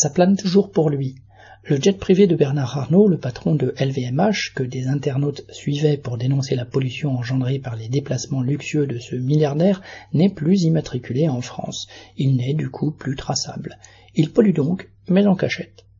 ça plane toujours pour lui. Le jet privé de Bernard Arnault, le patron de LVMH, que des internautes suivaient pour dénoncer la pollution engendrée par les déplacements luxueux de ce milliardaire, n'est plus immatriculé en France. Il n'est du coup plus traçable. Il pollue donc, mais en cachette.